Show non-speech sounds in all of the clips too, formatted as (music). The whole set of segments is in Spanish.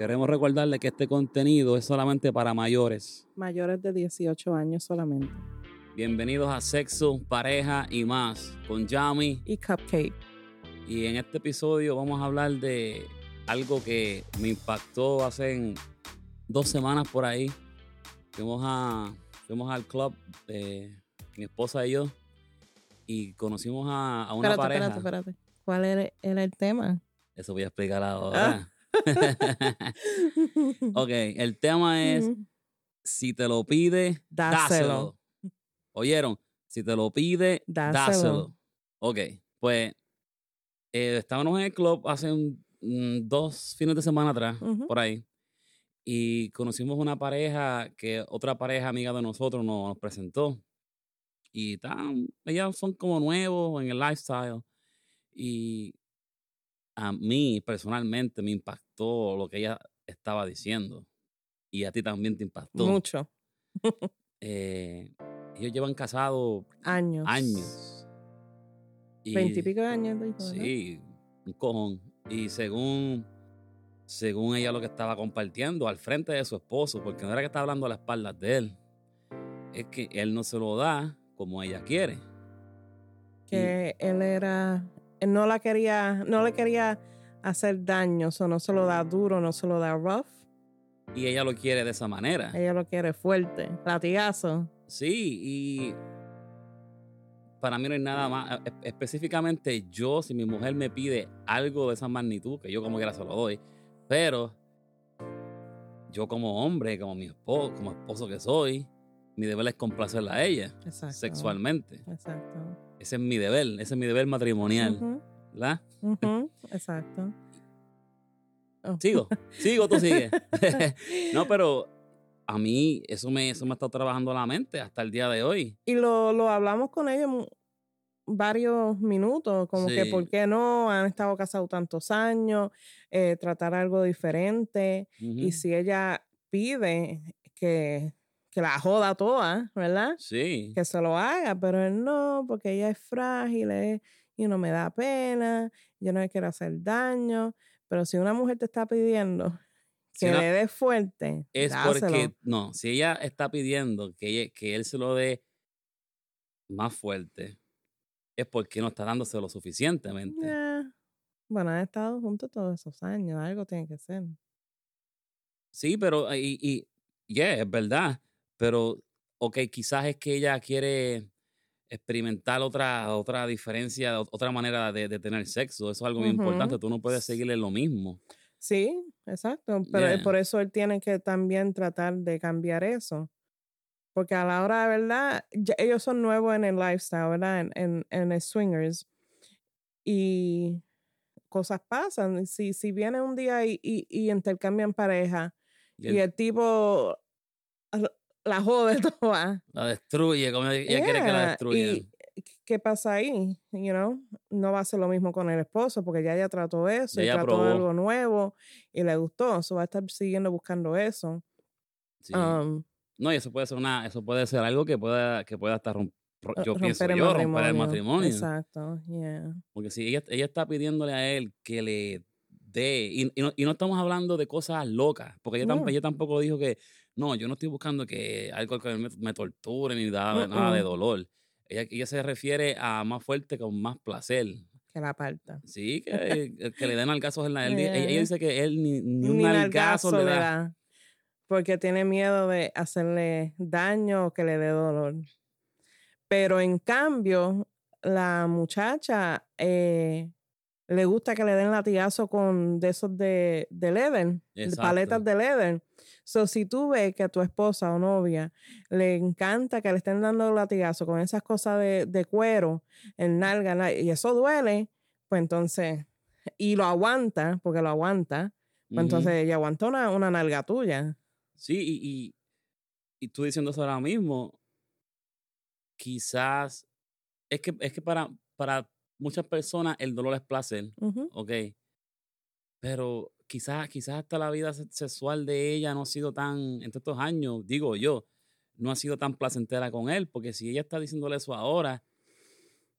Queremos recordarle que este contenido es solamente para mayores. Mayores de 18 años solamente. Bienvenidos a Sexo, Pareja y más con Yami. Y Cupcake. Y en este episodio vamos a hablar de algo que me impactó hace dos semanas por ahí. Fuimos, a, fuimos al club, de mi esposa y yo, y conocimos a, a una espérate, pareja. espérate, espérate. ¿Cuál era, era el tema? Eso voy a explicar ahora. (laughs) ok, el tema es Mm, si te lo pide, Dáselo. dáselo. ¿Oyeron? Si te lo pide, Dáselo. dáselo. Ok, pues eh, estábamos en el club hace un- dos fines de semana atrás, por ahí, y conocimos una pareja que otra pareja amiga de nosotros nos, nos presentó. Y tan, ellas son como nuevos en el lifestyle. Y a mí personalmente me impactó lo que ella estaba diciendo. Y a ti también te impactó. Mucho. (laughs) Eh, ellos llevan casados Años. años. Veintipico de años. ¿verdad? Sí, un cojón. Y según, según ella lo que estaba compartiendo al frente de su esposo, porque no era que estaba hablando a las espaldas de él, es que él no se lo da como ella quiere. Que él era. Él no la quería. No le quería hacer daño. O no se lo da duro, no se lo da rough. Y ella lo quiere de esa manera. Ella lo quiere fuerte. Latigazo. Sí, y para mí no hay nada más. e- Específicamente yo, si mi mujer me pide algo de esa magnitud, que yo como quiera se lo doy, pero yo como hombre, como mi esposo, como esposo que soy, mi deber es complacerla a ella Exacto. sexualmente. Exacto. Ese es mi deber, ese es mi deber matrimonial, Ujú, ¿verdad? (laughs) Exacto. Oh. Sigo, sigo, tú sigues. (laughs) (laughs) no, pero a mí eso me, eso me ha estado trabajando la mente hasta el día de hoy. Y lo, lo hablamos con ellos mu- varios minutos, como que por qué no, han estado casados tantos años, eh, tratar algo diferente. Y si ella pide que, que la joda toda, ¿verdad? Sí. Que se lo haga, pero él no, porque ella es frágil es- y no me da pena, yo no le quiero hacer daño. Pero si una mujer te está pidiendo Si que le dé fuerte, Es dáselo. porque, no, si ella está pidiendo que, ella- que él se lo dé más fuerte, es porque no está dándose lo suficientemente. Bueno, han estado juntos todos esos años, algo tiene que ser. Sí, pero, y, y yeah, es verdad, pero, ok, quizás es que ella quiere experimentar otra, otra diferencia, ot- otra manera de, de tener sexo. Eso es algo muy importante. Tú no puedes seguirle lo mismo. Sí, exacto. Pero Yeah. por eso él tiene que también tratar de cambiar eso. Porque a la hora de verdad, ya- ellos son nuevos en el lifestyle, ¿verdad? En, en, en el swingers. Y cosas pasan. Si, si viene un día y, y, y intercambian pareja Y el tipo la jode toda. (laughs) la destruye, como ella ella quiere que la destruya. ¿Y qué pasa ahí? You know? No va a ser lo mismo con el esposo porque ya ella trató eso, Ya y ella trató probó. algo nuevo y le gustó. Eso va a estar siguiendo buscando eso. Sí. Um, No, y eso puede ser una, eso puede ser algo que pueda, que pueda hasta romper, ro- yo pienso el yo, romper el matrimonio. Exacto, yeah. Porque si ella, ella está pidiéndole a él que le dé, y, y no, y no estamos hablando de cosas locas, porque ella, tam- No. ella tampoco dijo que, no, yo no estoy buscando que algo que me, me torture ni da- nada de dolor. Ella, ella se refiere a más fuerte con más placer. Que la aparta. Sí, (laughs) que, que le den algazos en la... él ella, ella Yeah. dice que él ni, ni un Ni algazo nalgazo le le da. da. Porque tiene miedo de hacerle daño o que le dé dolor. Pero en cambio, la muchacha eh, le gusta que le den latigazo con de esos de, de leather, de paletas de leather. So, si tú ves que a tu esposa o novia le encanta que le estén dando latigazo con esas cosas de, de cuero, en nalga, na- y eso duele, pues entonces, y lo aguanta, porque lo aguanta, pues entonces ella aguantó una, una nalga tuya. Sí, y, y, y tú diciendo eso ahora mismo, quizás es que, es que para, para muchas personas el dolor es placer, ok. Pero quizás, quizás hasta la vida se- sexual de ella no ha sido tan, en estos años, digo yo, no ha sido tan placentera con él, porque si ella está diciéndole eso ahora,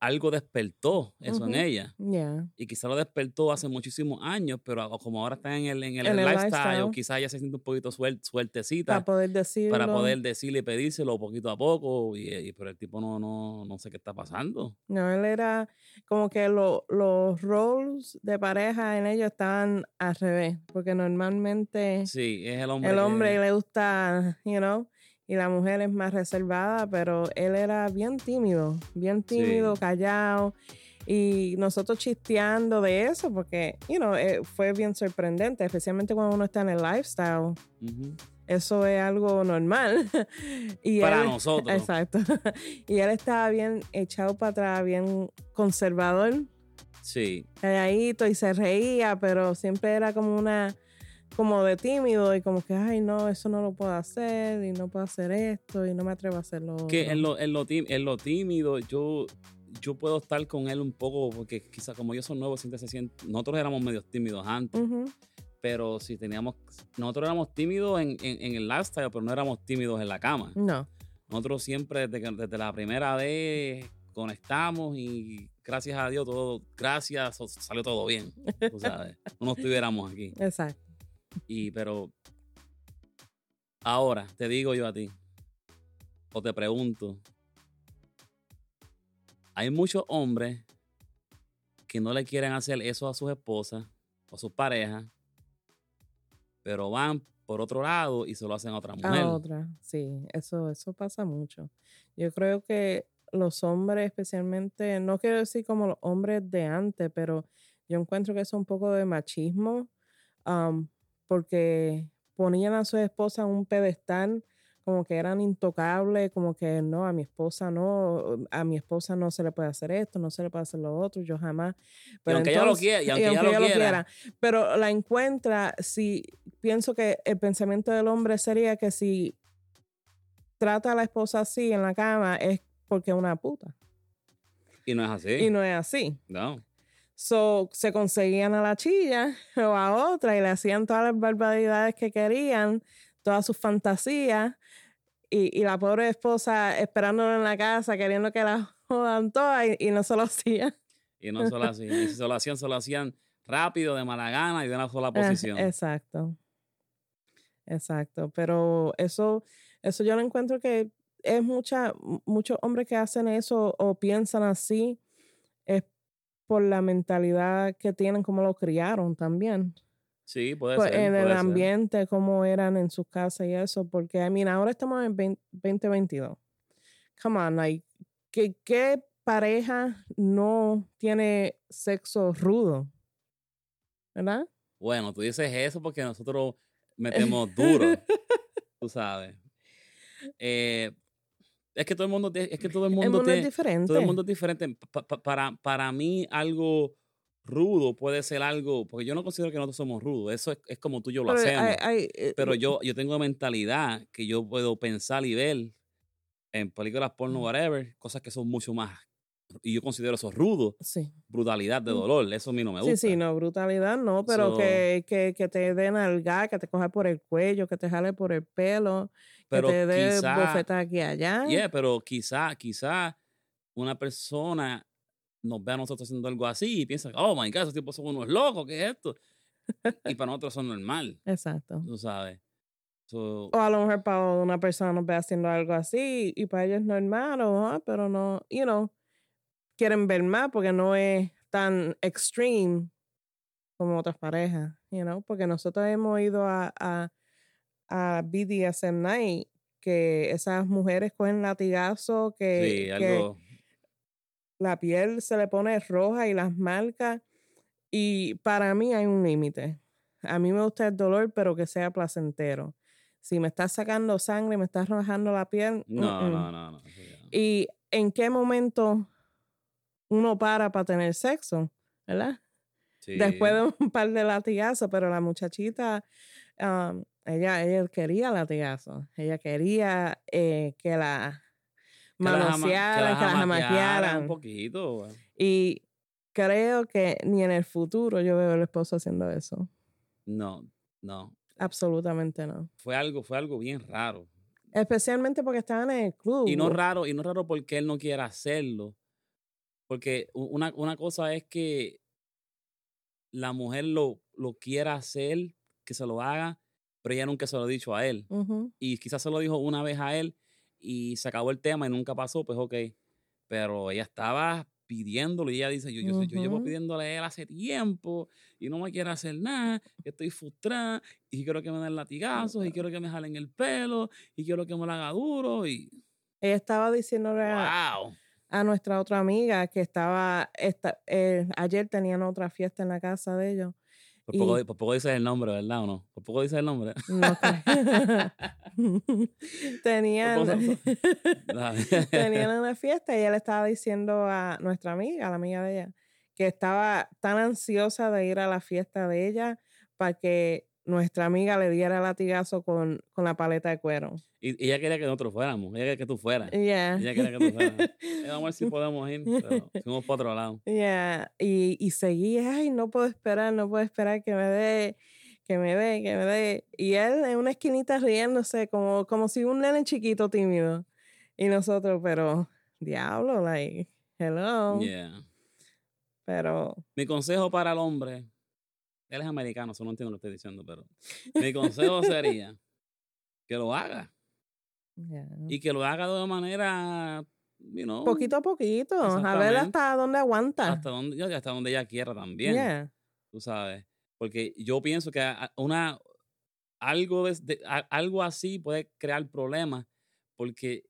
algo despertó eso en ella. Yeah. Y quizá lo despertó hace muchísimos años, pero como ahora está en el, en el, En el lifestyle, lifestyle. quizás ella se siente un poquito suel- sueltecita Para poder decirlo. para poder decirle y pedírselo poquito a poco. Y, y- pero el tipo no, no, no sé qué está pasando. No, él era como que lo- los roles de pareja en ellos estaban al revés, porque normalmente Sí, es el hombre. el que- hombre le gusta, you know, y la mujer es más reservada, pero él era bien tímido, bien tímido, Sí. callado. Y nosotros chisteando de eso, porque, you know, eh, fue bien sorprendente, especialmente cuando uno está en el lifestyle. Eso es algo normal. (laughs) y Para él- nosotros. Exacto. (laughs) y él estaba bien echado para atrás, bien conservador, Sí, calladito y se reía, pero siempre era como una, como de tímido y como que, ay, no, eso no lo puedo hacer y no puedo hacer esto y no me atrevo a hacerlo. que en lo, en lo, tím- en lo tímido yo, yo puedo estar con él un poco, porque quizás como ellos son nuevos, siempre se sienten, nosotros éramos medios tímidos antes, pero si teníamos, nosotros éramos tímidos en, en, en el lifestyle, pero no éramos tímidos en la cama. No. Nosotros siempre, desde, desde la primera vez, conectamos y gracias a Dios, todo, gracias, salió todo bien, tú sabes, (laughs) no estuviéramos aquí. Exacto. Y pero ahora te digo yo a ti, o te pregunto, hay muchos hombres que no le quieren hacer eso a sus esposas o a sus parejas, pero van por otro lado y se lo hacen a otra mujer. A otra, sí, eso, eso pasa mucho. Yo creo que los hombres, especialmente, no quiero decir como los hombres de antes, pero yo encuentro que es un poco de machismo, porque ponían a su esposa en un pedestal como que eran intocables, como que no, a mi esposa no, a mi esposa no se le puede hacer esto, no se le puede hacer lo otro, yo jamás. Y aunque ella lo quiera, y aunque ella lo quiera. Pero la encuentra, si pienso que el pensamiento del hombre sería que si trata a la esposa así en la cama es porque es una puta. Y no es así. Y no es así. no. So, se conseguían a la chilla (laughs) o a otra y le hacían todas las barbaridades que querían, todas sus fantasías, y, y la pobre esposa esperándolo en la casa, queriendo que la (laughs) jodan todas y, y no se lo hacía. Y no solo así. Y si se lo hacían, se lo hacían rápido, de mala gana y de una sola (laughs) posición. exacto. Exacto. Pero eso, eso yo lo encuentro que es mucha, muchos hombres que hacen eso o piensan así, es por la mentalidad que tienen, como lo criaron también. Sí, puede Pues, ser. en el ser. ambiente, cómo eran en sus casas y eso, porque, I mean, ahora estamos en 20 2022. Come on, like, ¿qué, qué pareja no tiene sexo rudo? ¿Verdad? Bueno, tú dices eso porque nosotros (laughs) metemos duro, tú sabes. Eh, es que todo el mundo, es que (laughs) todo el El mundo, es diferente. todo el mundo es diferente. Pa- pa- para, para mí algo rudo puede ser algo, porque yo no considero que nosotros somos rudos. Eso es, es como tú y yo lo Pero hacemos. eh, pero yo, yo tengo mentalidad que yo puedo pensar y ver en películas porno, whatever, cosas que son mucho más. Y yo considero eso rudo, Sí. brutalidad de Mm. dolor. Eso a mí no me gusta. Sí, sí, no, brutalidad no, pero So- que, que, que te den alga, que te coja por el cuello, que te jale por el pelo, Pero que te dé quizá- aquí allá. Yeah, pero quizá, quizá una persona nos ve a nosotros haciendo algo así y piensa, oh my God, esos tipos son unos locos, ¿qué es esto? y para nosotros son normal, Exacto. tú sabes. So, O a lo mejor para una persona nos ve haciendo algo así y para ellos es normal, ah, pero no, you know, quieren ver más porque no es tan extreme como otras parejas, you know, porque nosotros hemos ido a, a, a BDSM Night que esas mujeres cogen latigazo, que, sí, que algo, la piel se le pone roja y las marcas. Y para mí hay un límite. A mí me gusta el dolor, pero que sea placentero. Si me estás sacando sangre, me estás rajando la piel. no, no, no, no. ¿Y en qué momento uno para para tener sexo? ¿Verdad? Sí. Después de un (laughs) par de latigazos, pero la muchachita, um, ella, ella quería latigazos. Ella quería eh, que la manosearan, que la jamaquearan. un poquito. güey. Y creo que ni en el futuro yo veo al esposo haciendo eso. No, no. Absolutamente no. Fue algo, fue algo bien raro. Especialmente porque estaban en el club. Y no raro, y no raro porque él no quiera hacerlo. Porque una, una cosa es que la mujer lo, lo quiera hacer, que se lo haga, pero ella nunca se lo ha dicho a él. Y quizás se lo dijo una vez a él y se acabó el tema y nunca pasó, pues ok. Pero ella estaba pidiéndolo y ella dice, yo, yo, yo llevo pidiéndole a él hace tiempo y no me quiere hacer nada, que estoy frustrada y quiero que me den latigazos y quiero que me jalen el pelo y quiero que me lo haga duro y Ella estaba diciéndole a, wow. a nuestra otra amiga que estaba, esta, eh, ayer tenían otra fiesta en la casa de ellos. Por poco, Y- por poco dices el nombre, ¿verdad o no? Por poco dices el nombre. No creo. tenían, tenían una fiesta y ella le estaba diciendo a nuestra amiga, a la amiga de ella, que estaba tan ansiosa de ir a la fiesta de ella para que nuestra amiga le diera latigazo con, con la paleta de cuero. y, ella quería que nosotros fuéramos, ella quería que tú fueras. Yeah. Ella quería que tú fueras. (laughs) Eh, vamos a ver si podemos ir, pero fuimos para otro lado. Yeah, Y, y seguía, ay, no puedo esperar, no puedo esperar que me dé, que me dé, que me dé. Y él en una esquinita riéndose, como, como si un nene chiquito tímido. Y nosotros, pero, diablo, like, hello. Yeah. Pero, Mi consejo para el hombre, él es americano, eso no entiendo lo que estoy diciendo, pero mi consejo (laughs) sería que lo haga yeah. y que lo haga de una manera, you know, poquito a poquito, a ver hasta dónde aguanta. hasta donde, hasta donde ella quiera también, Yeah. tú sabes, porque yo pienso que una algo de- algo así puede crear problemas porque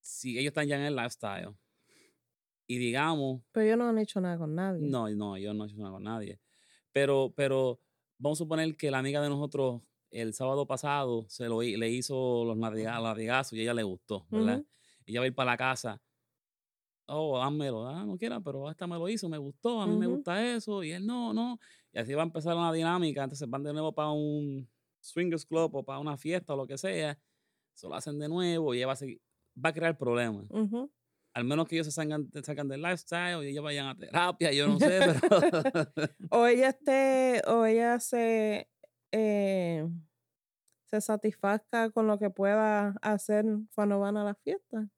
si ellos están ya en el lifestyle y digamos Pero ellos no han hecho nada con nadie. No, no, yo no he hecho nada con nadie. Pero, pero vamos a suponer que la amiga de nosotros el sábado pasado se lo, le hizo los latiga- latigazos y ella le gustó, ¿verdad? Y ella va a ir para la casa. Oh, dámelo, ah, no quiera, pero hasta me lo hizo, me gustó, a mí me gusta eso, y él no, no. Y así va a empezar una dinámica, entonces van de nuevo para un swingers club o para una fiesta o lo que sea, se lo hacen de nuevo y ella va a seguir, va a crear problemas Ujú. Al menos que ellos se salgan, se salgan del lifestyle y ellos vayan a terapia, yo no sé, pero (laughs) O ella esté, o ella se, eh, se satisfazca con lo que pueda hacer cuando van a la fiesta.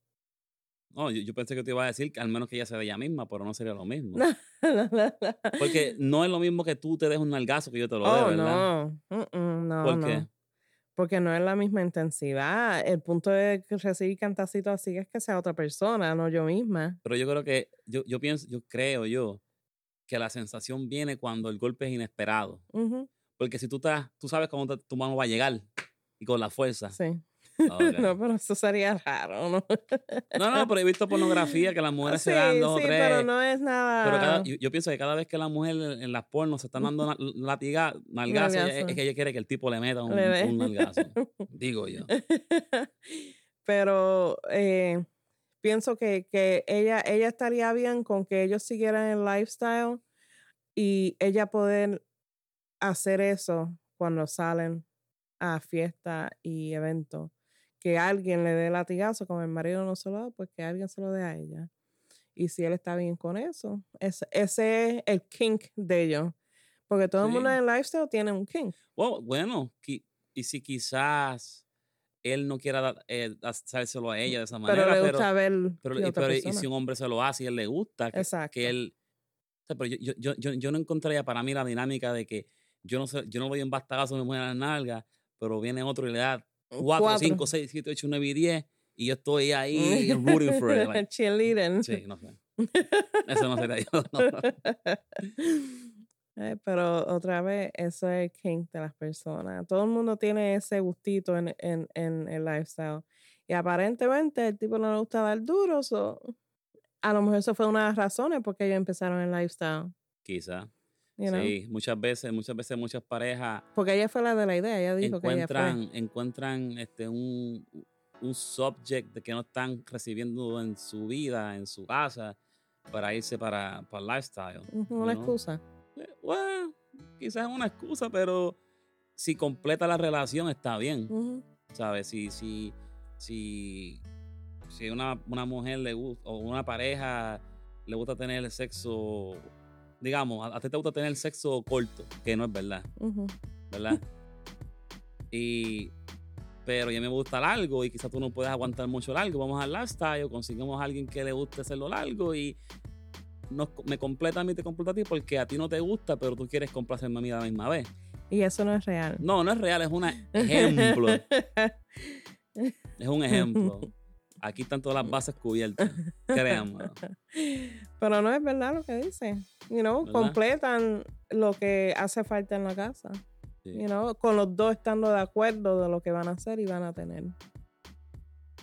no, yo, yo pensé que te iba a decir que al menos que ella sea de ella misma, pero no sería lo mismo. (laughs) No, no, no. Porque no es lo mismo que tú te des un nalgazo que yo te lo dé, Oh, ¿verdad? no. Mm, mm, no, ¿Por qué? Porque no es la misma intensidad. El punto de recibir cantacitos así es que sea otra persona, no yo misma. Pero yo creo que, yo, yo pienso, yo creo yo, que la sensación viene cuando el golpe es inesperado. Porque si tú estás, tú sabes te- tu mano va a llegar y con la fuerza. Sí. Ok. (laughs) No, pero eso sería raro, ¿no? No, no, pero he visto pornografía que las mujeres (laughs) sí, se dan dos sí, o tres. pero no es nada. Pero cada- yo, yo pienso que cada vez que la mujer en, las pornos se están dando (laughs) latiga, es, Nalgazo. es que ella quiere que el tipo le meta un, Le dé. un nalgazo. Digo yo. pero eh, pienso que, que ella, ella estaría bien con que ellos siguieran el lifestyle y ella poder hacer eso cuando salen a fiesta y eventos. Que alguien le dé latigazo, como el marido no se lo da, pues que alguien se lo dé a ella. Y si él está bien con eso, es- ese es el kink de ellos. Porque todo el mundo en el lifestyle tiene un kink. Bueno, bueno, y si quizás él no quiera eh, hacérselo a ella de esa manera, Pero le pero, gusta ver pero- y, otra pero- y si un hombre se lo hace y él le gusta, que, Exacto. que él... o sea, pero yo, yo, yo, yo, no encontraría para mí la dinámica de que yo no sé, yo no doy un bastagazo mi mujer en la nalga, pero viene otro y le da 4, Cuatro. 5, 6, 7, 8, 9 y 10 y yo estoy ahí (laughs) rooting for it. like, Cheerleading. sí, no sé. Eso no sería yo. no. (laughs) Pero otra vez, eso es el kink de las personas. Todo el mundo tiene ese gustito en, en, en el lifestyle. Y aparentemente el tipo no le gusta dar duro. so, a lo mejor eso fue una de las razones porque ellos empezaron el lifestyle. Quizá. You know. Sí, muchas veces, muchas veces muchas parejas Porque ella fue la de la idea. Ella dijo que ella fue. encuentran, encuentran este, un, un subject de que no están recibiendo en su vida, en su casa, para irse para, para el lifestyle. Una know. excusa. Eh, Bueno, quizás es una excusa, pero si completa la relación está bien. ¿sabes? Si, si, si, si una, una mujer le gusta, o una pareja le gusta tener el sexo, digamos, a, a ti te gusta tener el sexo corto, que no es verdad. ¿verdad? (laughs) y, pero ya me gusta largo y quizás tú no puedes aguantar mucho largo. Vamos al lifestyle, conseguimos a alguien que le guste hacerlo largo y nos- me completa a mí, te completa a ti porque a ti no te gusta, pero tú quieres complacerme a mí a la misma vez. Y eso no es real. No, no es real, es un ejemplo. (laughs) es un ejemplo. (laughs) Aquí están todas las bases cubiertas. (laughs) Créanme. Pero no es verdad lo que dice. You know, ¿Verdad? completan lo que hace falta en la casa. Sí. You know, con los dos estando de acuerdo de lo que van a hacer y van a tener.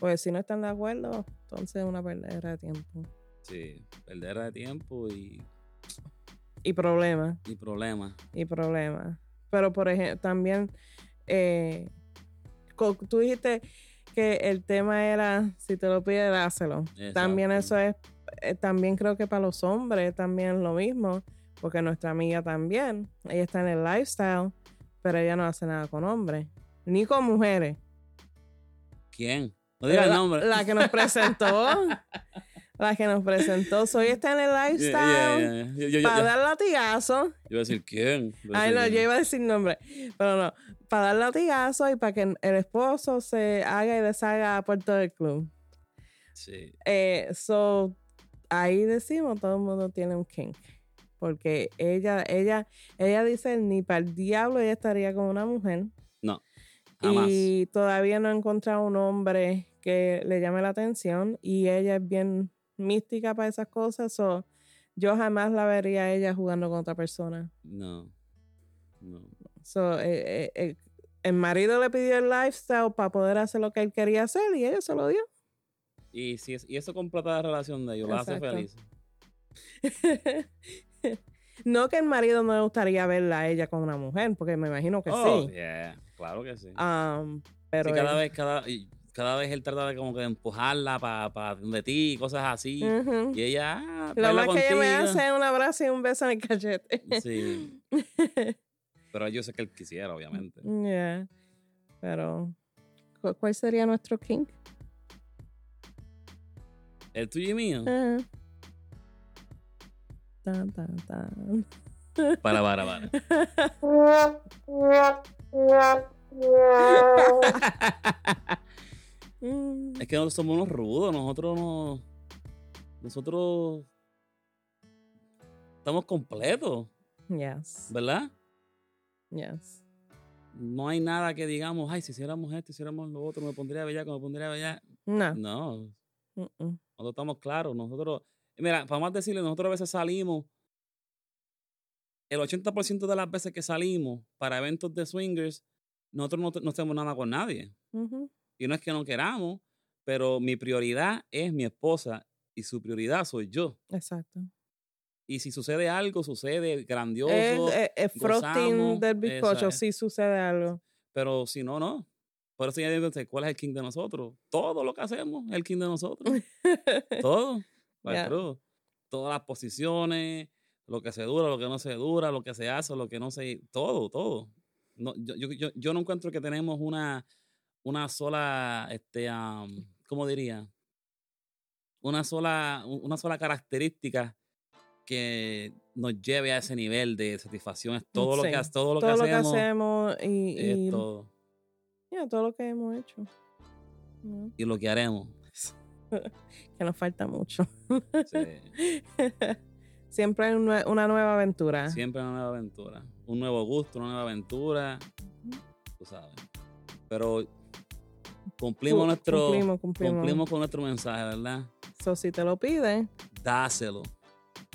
Pues si no están de acuerdo, entonces es una perdera de tiempo. Sí, perder de tiempo y, Y problemas, y problemas. y problemas. Pero por ejemplo, también eh, tú dijiste que el tema era, si te lo pide, dáselo. También eso es, eh, también creo que para los hombres también es lo mismo, porque nuestra amiga también, ella está en el lifestyle, pero ella no hace nada con hombres, ni con mujeres. ¿Quién? No el nombre. la que nos presentó, (laughs) la que nos presentó, soy está en el lifestyle yeah, yeah. Para dar latigazo. yo iba a decir quién. Iba a Ay, decir no, yo iba a decir nombre, pero no, para dar latigazo y para que el esposo se haga y deshaga por todo el club. Sí. Eh, so, ahí decimos, todo el mundo tiene un kink. Porque ella, ella, ella dice, ni para el diablo ella estaría con una mujer. No. Jamás. Y todavía no ha encontrado un hombre que le llame la atención. Y ella es bien mística para esas cosas. So, yo jamás la vería a ella jugando con otra persona. No. No. So, eh, eh, eh, el marido le pidió el lifestyle para poder hacer lo que él quería hacer y ella se lo dio. Y, si es- y eso completa la relación de ellos, la hace feliz. (laughs) no que el marido no le gustaría verla a ella con una mujer, porque me imagino que Oh, sí. yeah, claro que sí. Um, pero Sí, cada él- vez, cada, cada vez él trata de como que de empujarla para de ti, cosas así. Ujú. Y ella, ah, Lo más que ella me contigo. hace es un abrazo y un beso en el cachete. Sí. (laughs) Pero yo sé que él quisiera, obviamente. Yeah. Pero, ¿cu- ¿cuál sería nuestro king? El tuyo y mío. Ah. Tan, tan, tan. Para, para, para. (laughs) (laughs) Mm, Es que nosotros somos unos rudos, nosotros no. Nosotros. Estamos completos, yes, ¿verdad? yes. No hay nada que digamos, ay, si hiciéramos esto, si hiciéramos lo otro, me pondría bella, me pondría bella. No. No, nosotros estamos claros. Nosotros, mira, para más decirle, nosotros a veces salimos. El 80% de las veces que salimos para eventos de swingers, nosotros no, no hacemos nada con nadie. Ujú. Y no es que no queramos, pero mi prioridad es mi esposa y su prioridad soy yo. Exacto. Y si sucede algo, sucede grandioso. Es, es- es frosting del bizcocho, si sucede algo. Pero si no, no. Por eso ya digo, ¿cuál es el king de nosotros? Todo lo que hacemos es el king de nosotros. (laughs) Todo. True. Todas las posiciones, lo que se dura, lo que no se dura, lo que se hace, lo que no se... Todo, todo. No, yo, yo, yo, yo no encuentro que tenemos una, una sola, este, am, ¿cómo diría? Una sola, una sola característica que nos lleve a ese nivel de satisfacción. Es todo lo que, todo lo todo que lo que hacemos. y, es y todo. yeah, todo lo que hemos hecho. ¿no? Y lo que haremos. (laughs) Que nos falta mucho. Sí. (laughs) Siempre hay un nue- una nueva aventura. Siempre una nueva aventura. Un nuevo gusto, una nueva aventura. Tú sabes. Pero cumplimos Cu- nuestro. cumplimos, cumplimos. cumplimos con nuestro mensaje, ¿verdad? So, si te lo pide, Dáselo.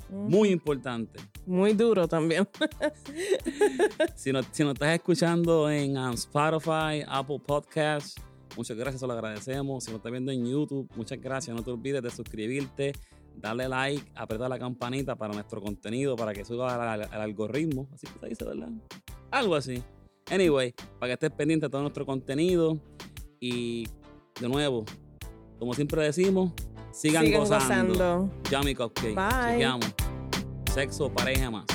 Muy importante. muy duro también. (laughs) Si nos, si nos estás escuchando en um, Spotify, Apple Podcasts, muchas gracias, se lo agradecemos. Si nos estás viendo en YouTube, muchas gracias. No te olvides de suscribirte, darle like, apretar la campanita para nuestro contenido, para que suba al, al- al algoritmo. Así que se dice, ¿verdad? Algo así. Anyway, para que estés pendiente de todo nuestro contenido. Y de nuevo, como siempre decimos, sigan, Sigan gozando. gozando. Yummy Cupcake. Bye. Sexo, pareja más.